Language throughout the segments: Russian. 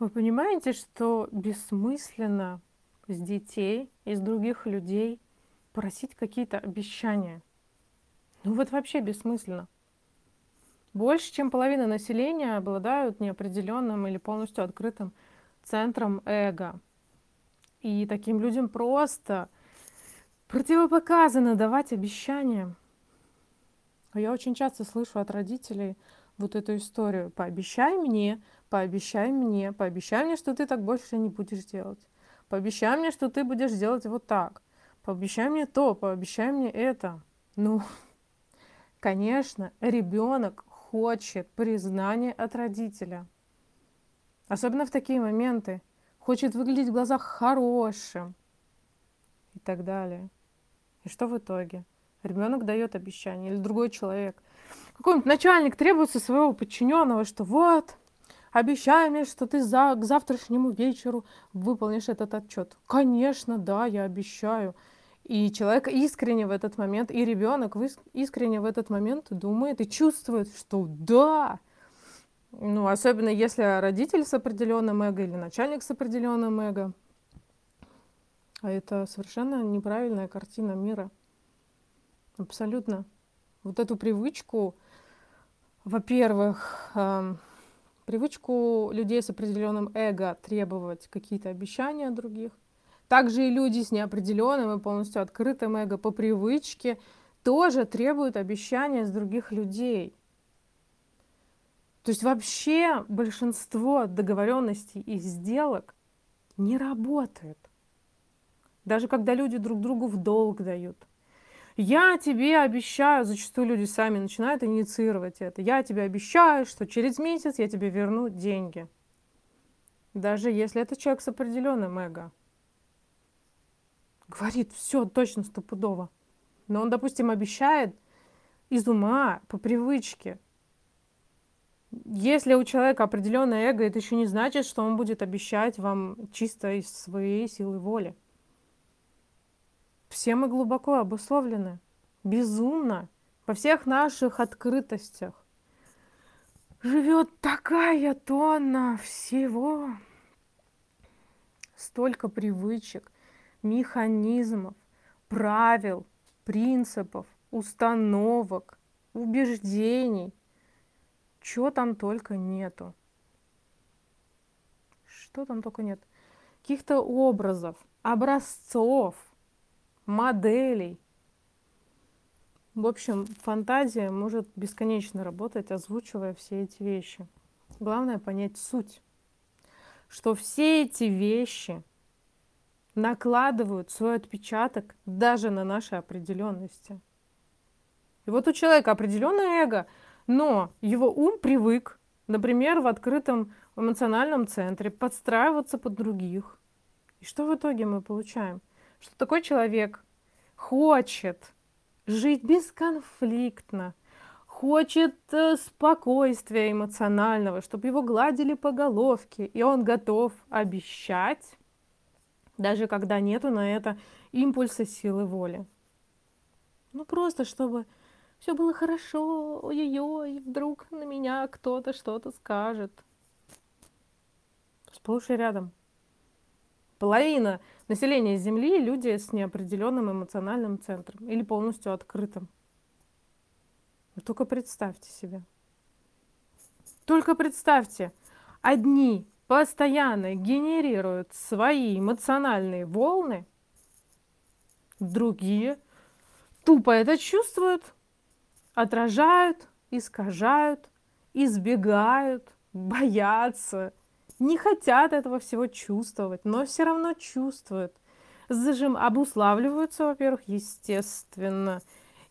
Вы понимаете, что бессмысленно с детей, из других людей просить какие-то обещания? Ну вот вообще бессмысленно. Больше, чем половина населения обладают неопределенным или полностью открытым центром эго. И таким людям просто противопоказано давать обещания. Я очень часто слышу от родителей вот эту историю. Пообещай мне, пообещай мне, пообещай мне, что ты так больше не будешь делать. Пообещай мне, что ты будешь делать вот так. Пообещай мне то, пообещай мне это. Ну, конечно, ребенок хочет признания от родителя. Особенно в такие моменты. Хочет выглядеть в глазах хорошим и так далее. И что в итоге? Ребенок дает обещание или другой человек. Какой-нибудь начальник требует со своего подчиненного, что вот, обещай мне, что ты за, к завтрашнему вечеру выполнишь этот отчет. Конечно, да, я обещаю. И человек искренне в этот момент, и ребенок искренне в этот момент думает и чувствует, что да. Ну, особенно если родитель с определенным эго или начальник с определенным эго. А это совершенно неправильная картина мира. Абсолютно. Вот эту привычку, во-первых, э, привычку людей с определенным эго требовать какие-то обещания от других, также и люди с неопределенным и полностью открытым эго по привычке тоже требуют обещания с других людей. То есть вообще большинство договоренностей и сделок не работает. Даже когда люди друг другу в долг дают. Я тебе обещаю, зачастую люди сами начинают инициировать это. Я тебе обещаю, что через месяц я тебе верну деньги. Даже если это человек с определенным эго говорит все точно стопудово. Но он, допустим, обещает из ума, по привычке. Если у человека определенное эго, это еще не значит, что он будет обещать вам чисто из своей силы воли. Все мы глубоко обусловлены, безумно, по всех наших открытостях. Живет такая тонна всего, столько привычек, механизмов, правил, принципов, установок, убеждений. Чего там только нету. Что там только нет. Каких-то образов, образцов, моделей. В общем, фантазия может бесконечно работать, озвучивая все эти вещи. Главное понять суть, что все эти вещи – накладывают свой отпечаток даже на наши определенности. И вот у человека определенное эго, но его ум привык, например, в открытом эмоциональном центре подстраиваться под других. И что в итоге мы получаем? Что такой человек хочет жить бесконфликтно, хочет э, спокойствия эмоционального, чтобы его гладили по головке, и он готов обещать даже когда нету на это импульса силы воли. Ну просто чтобы все было хорошо, ой-ой-ой, вдруг на меня кто-то что-то скажет. Сплошь и рядом. Половина населения Земли – люди с неопределенным эмоциональным центром или полностью открытым. Вы только представьте себе. Только представьте, одни постоянно генерируют свои эмоциональные волны, другие тупо это чувствуют, отражают, искажают, избегают, боятся, не хотят этого всего чувствовать, но все равно чувствуют. Зажим обуславливаются, во-первых, естественно,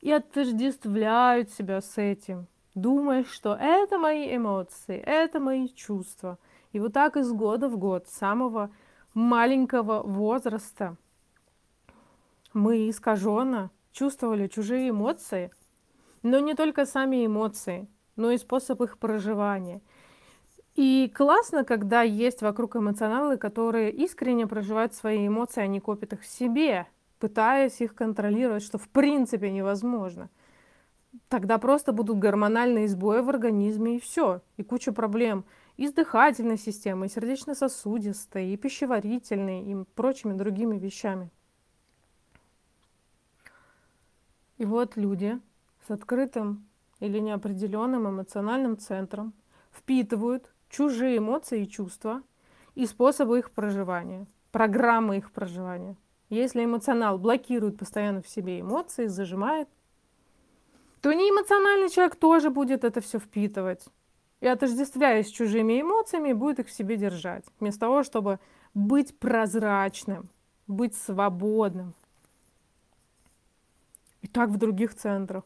и отождествляют себя с этим, думая, что это мои эмоции, это мои чувства – и вот так из года в год, с самого маленького возраста, мы искаженно чувствовали чужие эмоции, но не только сами эмоции, но и способ их проживания. И классно, когда есть вокруг эмоционалы, которые искренне проживают свои эмоции, они копят их в себе, пытаясь их контролировать, что в принципе невозможно. Тогда просто будут гормональные сбои в организме и все, и куча проблем – и с дыхательной системой, и сердечно-сосудистой, и пищеварительной, и прочими другими вещами. И вот люди с открытым или неопределенным эмоциональным центром впитывают чужие эмоции и чувства и способы их проживания, программы их проживания. Если эмоционал блокирует постоянно в себе эмоции, зажимает, то неэмоциональный человек тоже будет это все впитывать. И отождествляясь с чужими эмоциями, будет их в себе держать. Вместо того, чтобы быть прозрачным, быть свободным. И так в других центрах.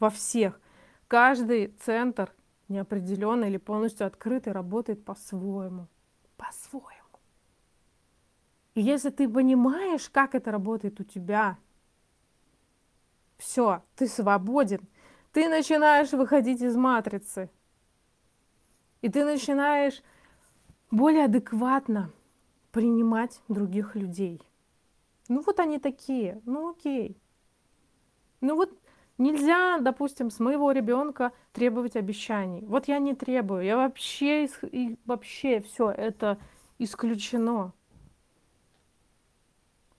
Во всех. Каждый центр неопределенный или полностью открытый работает по-своему. По-своему. И если ты понимаешь, как это работает у тебя, все, ты свободен. Ты начинаешь выходить из матрицы. И ты начинаешь более адекватно принимать других людей. Ну вот они такие, ну окей. Ну вот нельзя, допустим, с моего ребенка требовать обещаний. Вот я не требую, я вообще, и вообще все это исключено.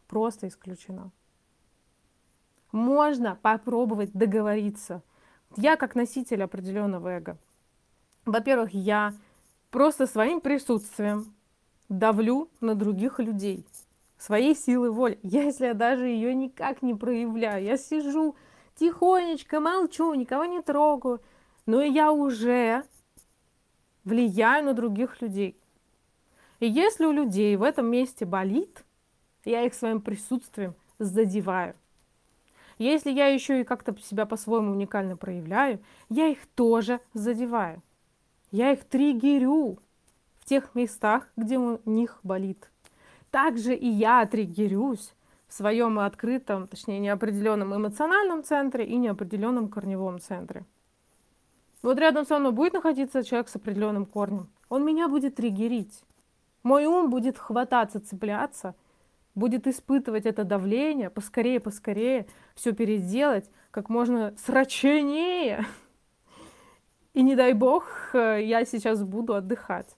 Просто исключено можно попробовать договориться. Я как носитель определенного эго. Во-первых, я просто своим присутствием давлю на других людей своей силы воли. Если я даже ее никак не проявляю, я сижу тихонечко, молчу, никого не трогаю, но я уже влияю на других людей. И если у людей в этом месте болит, я их своим присутствием задеваю. Если я еще и как-то себя по-своему уникально проявляю, я их тоже задеваю. Я их триггерю в тех местах, где у них болит. Также и я триггерюсь в своем открытом, точнее неопределенном эмоциональном центре и неопределенном корневом центре. Вот рядом со мной будет находиться человек с определенным корнем. Он меня будет триггерить. Мой ум будет хвататься, цепляться – будет испытывать это давление, поскорее, поскорее все переделать, как можно срочнее. И не дай бог, э, я сейчас буду отдыхать.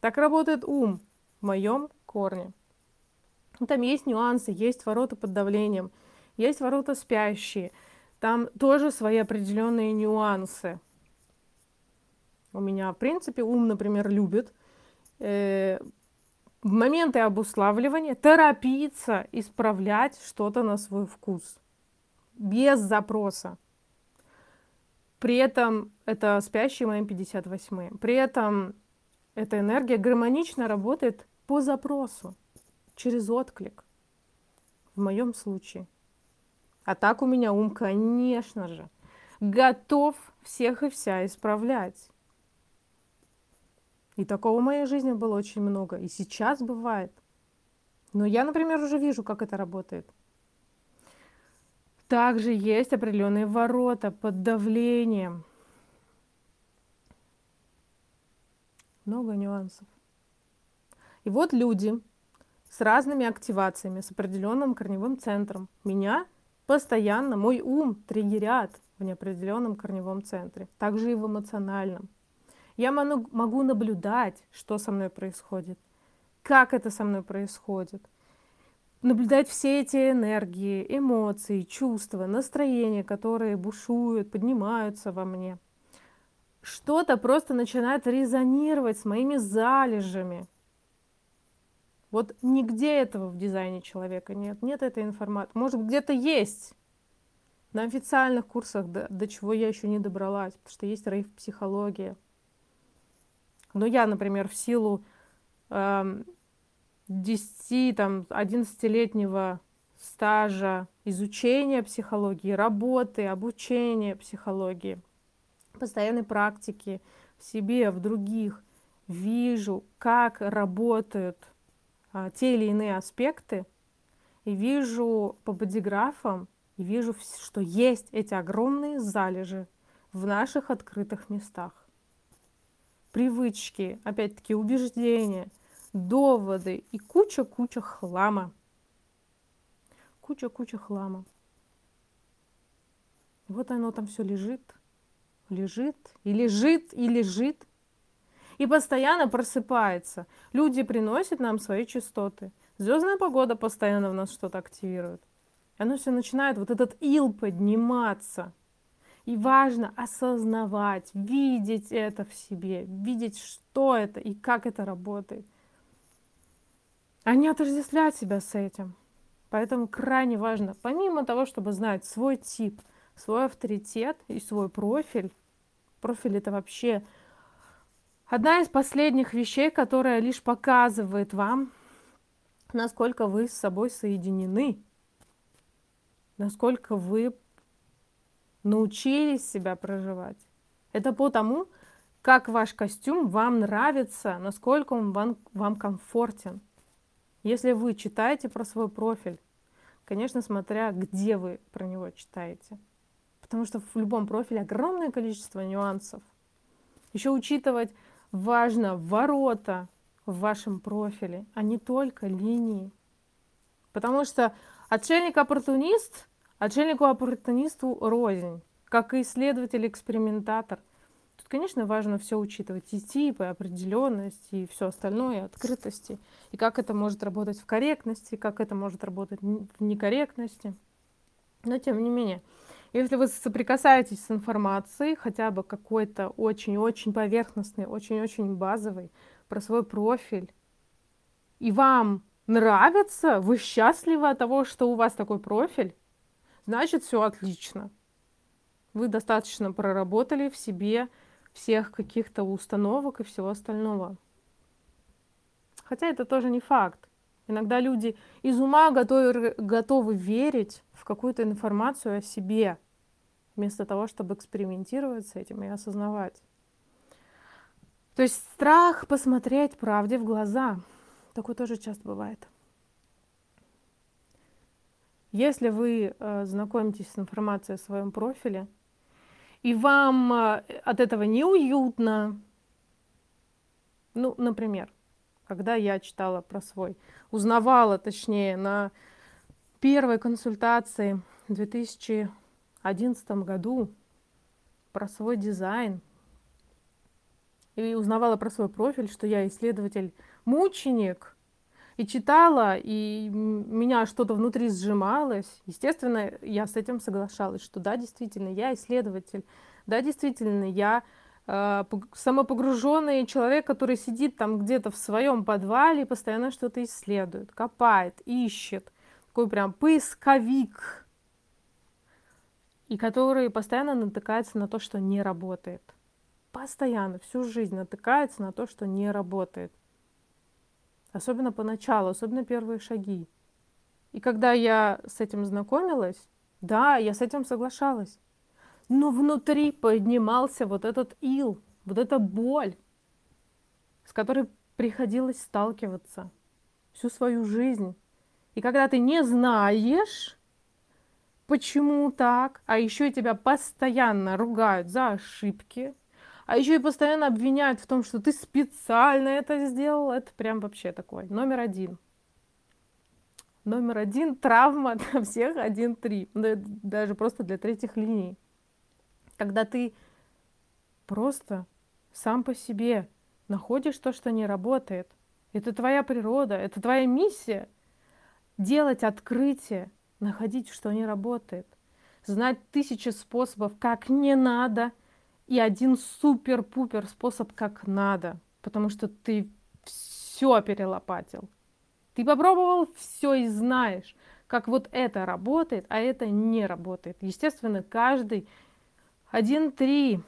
Так работает ум в моем корне. Там есть нюансы, есть ворота под давлением, есть ворота спящие. Там тоже свои определенные нюансы. У меня, в принципе, ум, например, любит э, в моменты обуславливания торопиться исправлять что-то на свой вкус без запроса. При этом это спящий моим 58 При этом эта энергия гармонично работает по запросу, через отклик. В моем случае. А так у меня ум, конечно же, готов всех и вся исправлять. И такого в моей жизни было очень много. И сейчас бывает. Но я, например, уже вижу, как это работает. Также есть определенные ворота под давлением. Много нюансов. И вот люди с разными активациями, с определенным корневым центром. Меня постоянно, мой ум триггерят в неопределенном корневом центре. Также и в эмоциональном. Я могу наблюдать, что со мной происходит, как это со мной происходит. Наблюдать все эти энергии, эмоции, чувства, настроения, которые бушуют, поднимаются во мне. Что-то просто начинает резонировать с моими залежами. Вот нигде этого в дизайне человека нет, нет этой информации. Может, где-то есть, на официальных курсах, до, до чего я еще не добралась, потому что есть рейв-психология. Но я, например, в силу э, 10, там, 11-летнего стажа изучения психологии, работы, обучения психологии, постоянной практики в себе, в других, вижу, как работают а, те или иные аспекты, и вижу по бодиграфам, и вижу, что есть эти огромные залежи в наших открытых местах привычки, опять-таки убеждения, доводы и куча-куча хлама. Куча-куча хлама. Вот оно там все лежит, лежит и лежит и лежит. И постоянно просыпается. Люди приносят нам свои частоты. Звездная погода постоянно в нас что-то активирует. И оно все начинает, вот этот ил подниматься. И важно осознавать, видеть это в себе, видеть, что это и как это работает. А не отождествлять себя с этим. Поэтому крайне важно, помимо того, чтобы знать свой тип, свой авторитет и свой профиль, профиль это вообще одна из последних вещей, которая лишь показывает вам, насколько вы с собой соединены, насколько вы научились себя проживать. Это по тому, как ваш костюм вам нравится, насколько он вам, вам комфортен. Если вы читаете про свой профиль, конечно, смотря где вы про него читаете. Потому что в любом профиле огромное количество нюансов. Еще учитывать важно ворота в вашем профиле, а не только линии. Потому что отшельник-оппортунист, отшельнику-оппортунисту рознь, как и исследователь-экспериментатор. Конечно, важно все учитывать, и типы, определенность, и все остальное, открытости, и как это может работать в корректности, как это может работать в некорректности. Но тем не менее, если вы соприкасаетесь с информацией, хотя бы какой-то очень-очень поверхностный, очень-очень базовый, про свой профиль, и вам нравится, вы счастливы от того, что у вас такой профиль, значит, все отлично. Вы достаточно проработали в себе всех каких-то установок и всего остального. Хотя это тоже не факт. Иногда люди из ума готовы, готовы верить в какую-то информацию о себе, вместо того, чтобы экспериментировать с этим и осознавать. То есть страх посмотреть правде в глаза. Такое тоже часто бывает. Если вы э, знакомитесь с информацией о своем профиле, и вам э, от этого неуютно. Ну, например, когда я читала про свой, узнавала, точнее, на первой консультации в 2011 году про свой дизайн, и узнавала про свой профиль, что я исследователь-мученик, и читала, и меня что-то внутри сжималось. Естественно, я с этим соглашалась, что да, действительно, я исследователь, да, действительно, я самопогруженный человек, который сидит там где-то в своем подвале и постоянно что-то исследует, копает, ищет, такой прям поисковик, и который постоянно натыкается на то, что не работает. Постоянно, всю жизнь натыкается на то, что не работает. Особенно поначалу, особенно первые шаги. И когда я с этим знакомилась, да, я с этим соглашалась. Но внутри поднимался вот этот ил, вот эта боль, с которой приходилось сталкиваться всю свою жизнь. И когда ты не знаешь, почему так, а еще и тебя постоянно ругают за ошибки, а еще и постоянно обвиняют в том, что ты специально это сделал. Это прям вообще такой. Номер один. Номер один травма для всех 1-3. Даже просто для третьих линий. Когда ты просто сам по себе находишь то, что не работает. Это твоя природа, это твоя миссия. Делать открытие, находить, что не работает. Знать тысячи способов, как не надо – и один супер-пупер способ, как надо, потому что ты все перелопатил. Ты попробовал все и знаешь, как вот это работает, а это не работает. Естественно, каждый один-три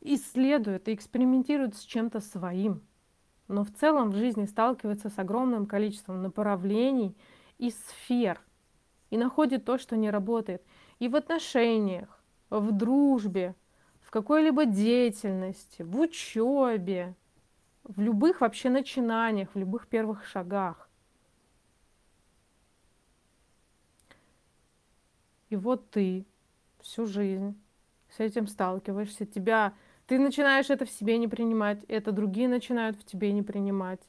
исследует и экспериментирует с чем-то своим. Но в целом в жизни сталкивается с огромным количеством направлений и сфер. И находит то, что не работает. И в отношениях, в дружбе, в какой-либо деятельности, в учебе, в любых вообще начинаниях, в любых первых шагах. И вот ты всю жизнь с этим сталкиваешься, тебя, ты начинаешь это в себе не принимать, это другие начинают в тебе не принимать.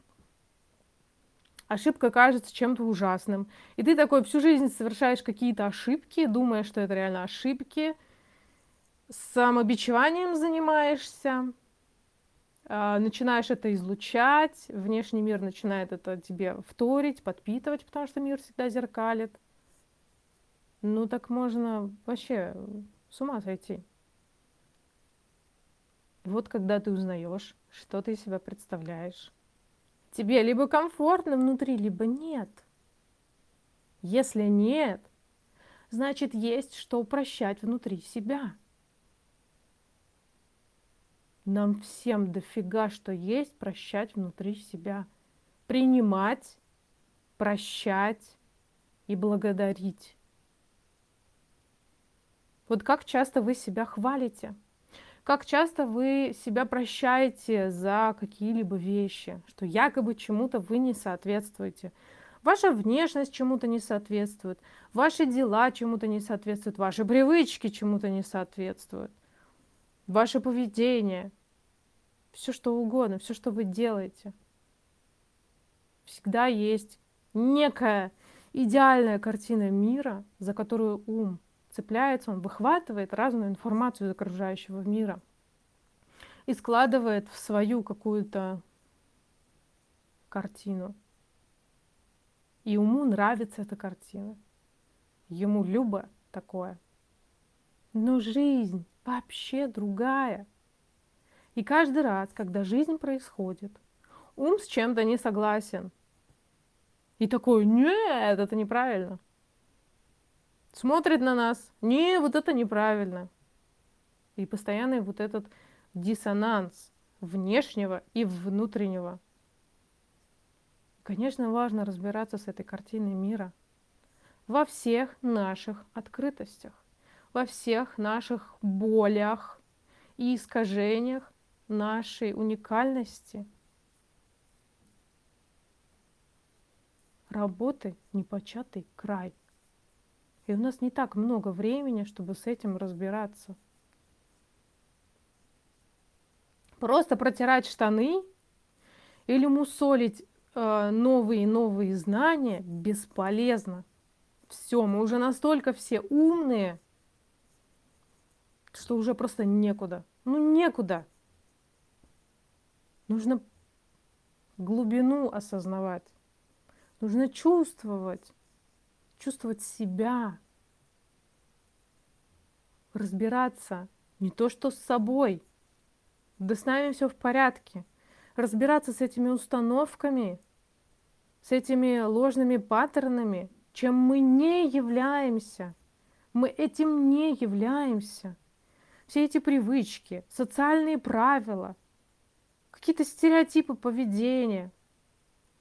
Ошибка кажется чем-то ужасным. И ты такой всю жизнь совершаешь какие-то ошибки, думая, что это реально ошибки – самобичеванием занимаешься, а, начинаешь это излучать, внешний мир начинает это тебе вторить, подпитывать, потому что мир всегда зеркалит. Ну так можно вообще с ума сойти. Вот когда ты узнаешь, что ты из себя представляешь, тебе либо комфортно внутри, либо нет. Если нет, значит есть что прощать внутри себя. Нам всем дофига что есть прощать внутри себя. Принимать, прощать и благодарить. Вот как часто вы себя хвалите? Как часто вы себя прощаете за какие-либо вещи, что якобы чему-то вы не соответствуете. Ваша внешность чему-то не соответствует, ваши дела чему-то не соответствуют, ваши привычки чему-то не соответствуют, ваше поведение все что угодно, все, что вы делаете. Всегда есть некая идеальная картина мира, за которую ум цепляется, он выхватывает разную информацию из окружающего мира и складывает в свою какую-то картину. И уму нравится эта картина. Ему любо такое. Но жизнь вообще другая – и каждый раз, когда жизнь происходит, ум с чем-то не согласен. И такой, нет, это неправильно. Смотрит на нас, не, вот это неправильно. И постоянный вот этот диссонанс внешнего и внутреннего. Конечно, важно разбираться с этой картиной мира во всех наших открытостях, во всех наших болях и искажениях нашей уникальности, работы непочатый край. И у нас не так много времени, чтобы с этим разбираться. Просто протирать штаны или мусолить э, новые и новые знания бесполезно. Все, мы уже настолько все умные, что уже просто некуда. Ну некуда. Нужно глубину осознавать. Нужно чувствовать, чувствовать себя, разбираться не то что с собой, да с нами все в порядке, разбираться с этими установками, с этими ложными паттернами, чем мы не являемся. Мы этим не являемся. Все эти привычки, социальные правила – какие-то стереотипы поведения,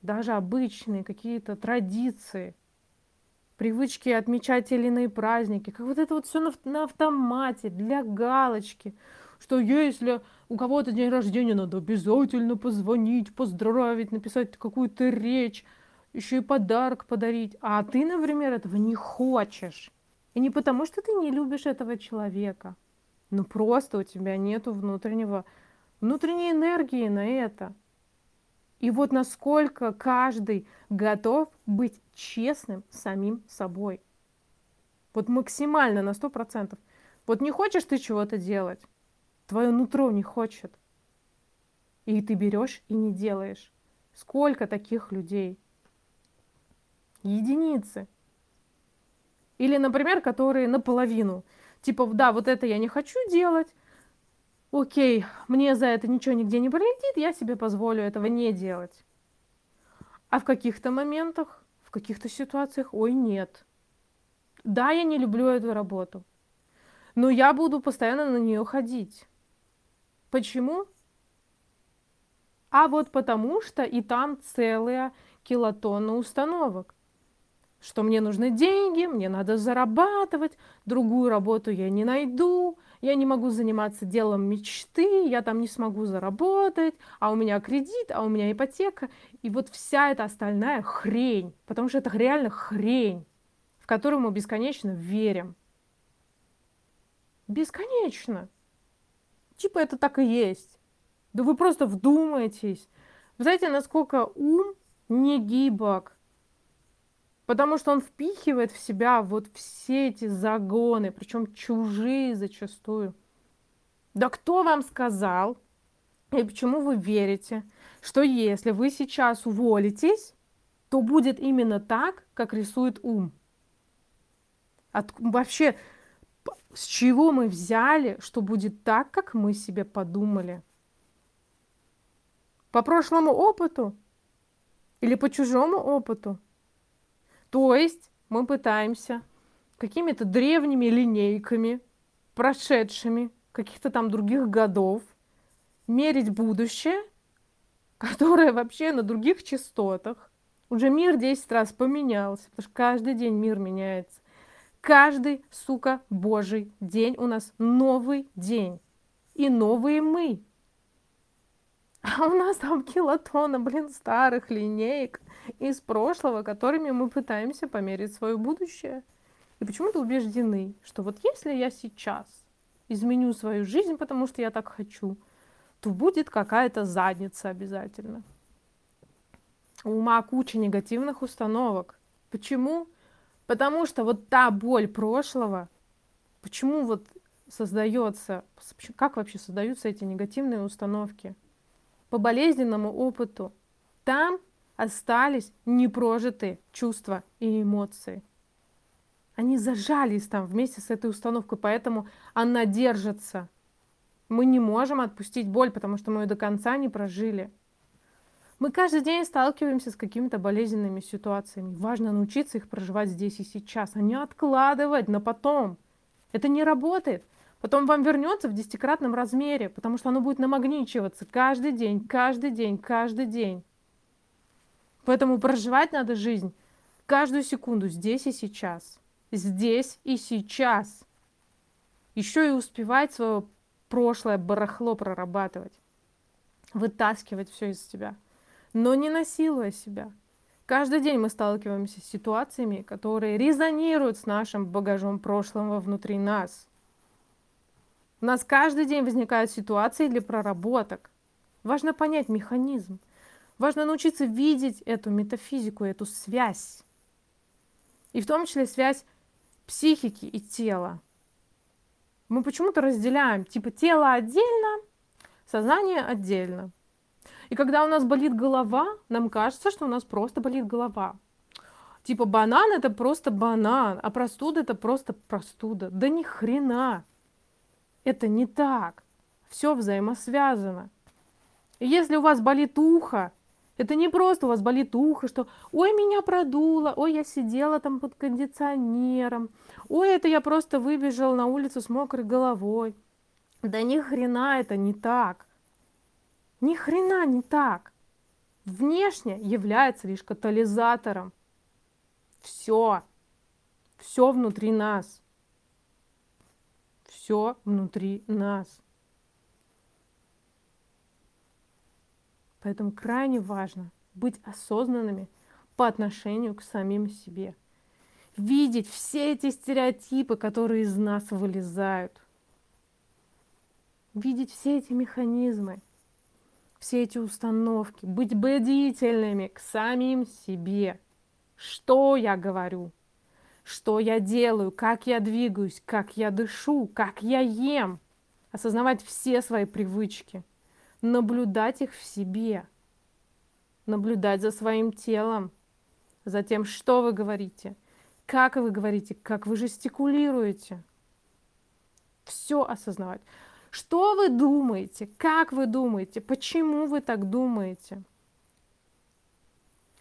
даже обычные какие-то традиции, привычки отмечать или иные праздники, как вот это вот все на, на автомате, для галочки, что если у кого-то день рождения, надо обязательно позвонить, поздравить, написать какую-то речь, еще и подарок подарить. А ты, например, этого не хочешь. И не потому, что ты не любишь этого человека, но просто у тебя нету внутреннего внутренней энергии на это. И вот насколько каждый готов быть честным самим собой. Вот максимально на сто процентов. Вот не хочешь ты чего-то делать, твое нутро не хочет. И ты берешь и не делаешь. Сколько таких людей? Единицы. Или, например, которые наполовину. Типа, да, вот это я не хочу делать, окей, мне за это ничего нигде не прилетит, я себе позволю этого не делать. А в каких-то моментах, в каких-то ситуациях, ой, нет. Да, я не люблю эту работу, но я буду постоянно на нее ходить. Почему? А вот потому что и там целая килотонна установок что мне нужны деньги, мне надо зарабатывать, другую работу я не найду, я не могу заниматься делом мечты, я там не смогу заработать, а у меня кредит, а у меня ипотека. И вот вся эта остальная хрень, потому что это реально хрень, в которую мы бесконечно верим. Бесконечно. Типа это так и есть. Да вы просто вдумайтесь. Вы знаете, насколько ум не гибок, Потому что он впихивает в себя вот все эти загоны, причем чужие зачастую. Да кто вам сказал, И почему вы верите, что если вы сейчас уволитесь, то будет именно так, как рисует ум? От, вообще, с чего мы взяли, что будет так, как мы себе подумали? По прошлому опыту? Или по чужому опыту? То есть мы пытаемся какими-то древними линейками, прошедшими каких-то там других годов, мерить будущее, которое вообще на других частотах. Уже мир 10 раз поменялся, потому что каждый день мир меняется. Каждый, сука, божий день у нас новый день. И новые мы. А у нас там килотона, блин, старых линеек из прошлого, которыми мы пытаемся померить свое будущее. И почему-то убеждены, что вот если я сейчас изменю свою жизнь, потому что я так хочу, то будет какая-то задница обязательно. У ума куча негативных установок. Почему? Потому что вот та боль прошлого, почему вот создается, как вообще создаются эти негативные установки? По болезненному опыту. Там остались непрожитые чувства и эмоции. Они зажались там вместе с этой установкой, поэтому она держится. Мы не можем отпустить боль, потому что мы ее до конца не прожили. Мы каждый день сталкиваемся с какими-то болезненными ситуациями. Важно научиться их проживать здесь и сейчас, а не откладывать на потом. Это не работает. Потом вам вернется в десятикратном размере, потому что оно будет намагничиваться каждый день, каждый день, каждый день. Поэтому проживать надо жизнь каждую секунду здесь и сейчас здесь и сейчас. Еще и успевать свое прошлое барахло прорабатывать, вытаскивать все из себя, но не насилуя себя. Каждый день мы сталкиваемся с ситуациями, которые резонируют с нашим багажом прошлого внутри нас. У нас каждый день возникают ситуации для проработок. Важно понять механизм. Важно научиться видеть эту метафизику, эту связь. И в том числе связь психики и тела. Мы почему-то разделяем, типа тело отдельно, сознание отдельно. И когда у нас болит голова, нам кажется, что у нас просто болит голова. Типа банан это просто банан, а простуда это просто простуда. Да ни хрена. Это не так. Все взаимосвязано. И если у вас болит ухо, это не просто у вас болит ухо, что ой, меня продуло, ой, я сидела там под кондиционером, ой, это я просто выбежал на улицу с мокрой головой. Да ни хрена это не так. Ни хрена не так. Внешне является лишь катализатором. Все. Все внутри нас. Все внутри нас. Поэтому крайне важно быть осознанными по отношению к самим себе. Видеть все эти стереотипы, которые из нас вылезают. Видеть все эти механизмы, все эти установки. Быть бдительными к самим себе. Что я говорю, что я делаю, как я двигаюсь, как я дышу, как я ем. Осознавать все свои привычки – наблюдать их в себе, наблюдать за своим телом, за тем, что вы говорите, как вы говорите, как вы жестикулируете. Все осознавать. Что вы думаете, как вы думаете, почему вы так думаете.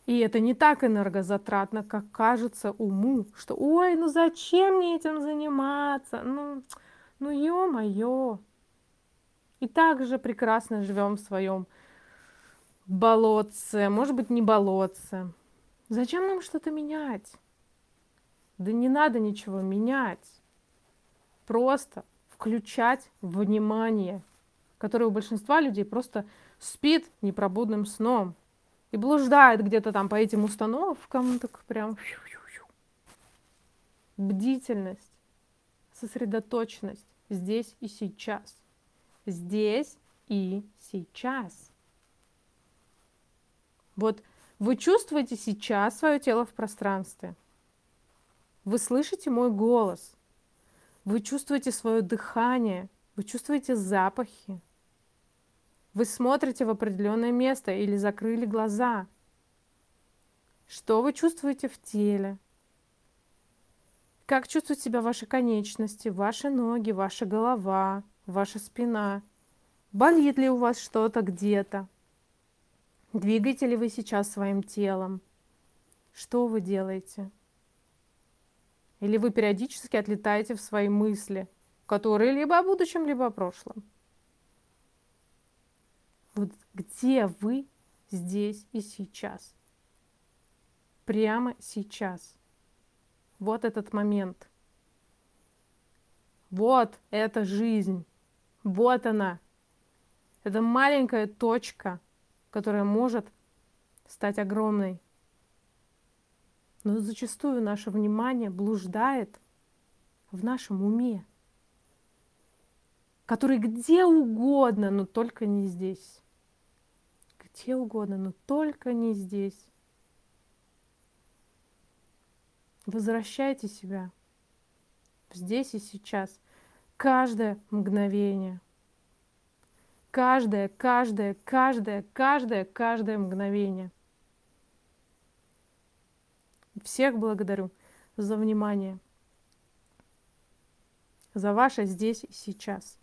И это не так энергозатратно, как кажется уму, что ой, ну зачем мне этим заниматься? Ну, ну ё-моё, и также прекрасно живем в своем болотце, может быть, не болотце. Зачем нам что-то менять? Да не надо ничего менять. Просто включать внимание, которое у большинства людей просто спит непробудным сном и блуждает где-то там по этим установкам, так прям бдительность, сосредоточенность здесь и сейчас здесь и сейчас. Вот вы чувствуете сейчас свое тело в пространстве. Вы слышите мой голос. Вы чувствуете свое дыхание. Вы чувствуете запахи. Вы смотрите в определенное место или закрыли глаза. Что вы чувствуете в теле? Как чувствуют себя ваши конечности, ваши ноги, ваша голова, ваша спина? Болит ли у вас что-то где-то? Двигаете ли вы сейчас своим телом? Что вы делаете? Или вы периодически отлетаете в свои мысли, которые либо о будущем, либо о прошлом? Вот где вы здесь и сейчас? Прямо сейчас. Вот этот момент. Вот эта жизнь. Вот она. Это маленькая точка, которая может стать огромной. Но зачастую наше внимание блуждает в нашем уме, который где угодно, но только не здесь. Где угодно, но только не здесь. Возвращайте себя здесь и сейчас. Каждое мгновение. Каждое, каждое, каждое, каждое, каждое мгновение. Всех благодарю за внимание, за ваше здесь и сейчас.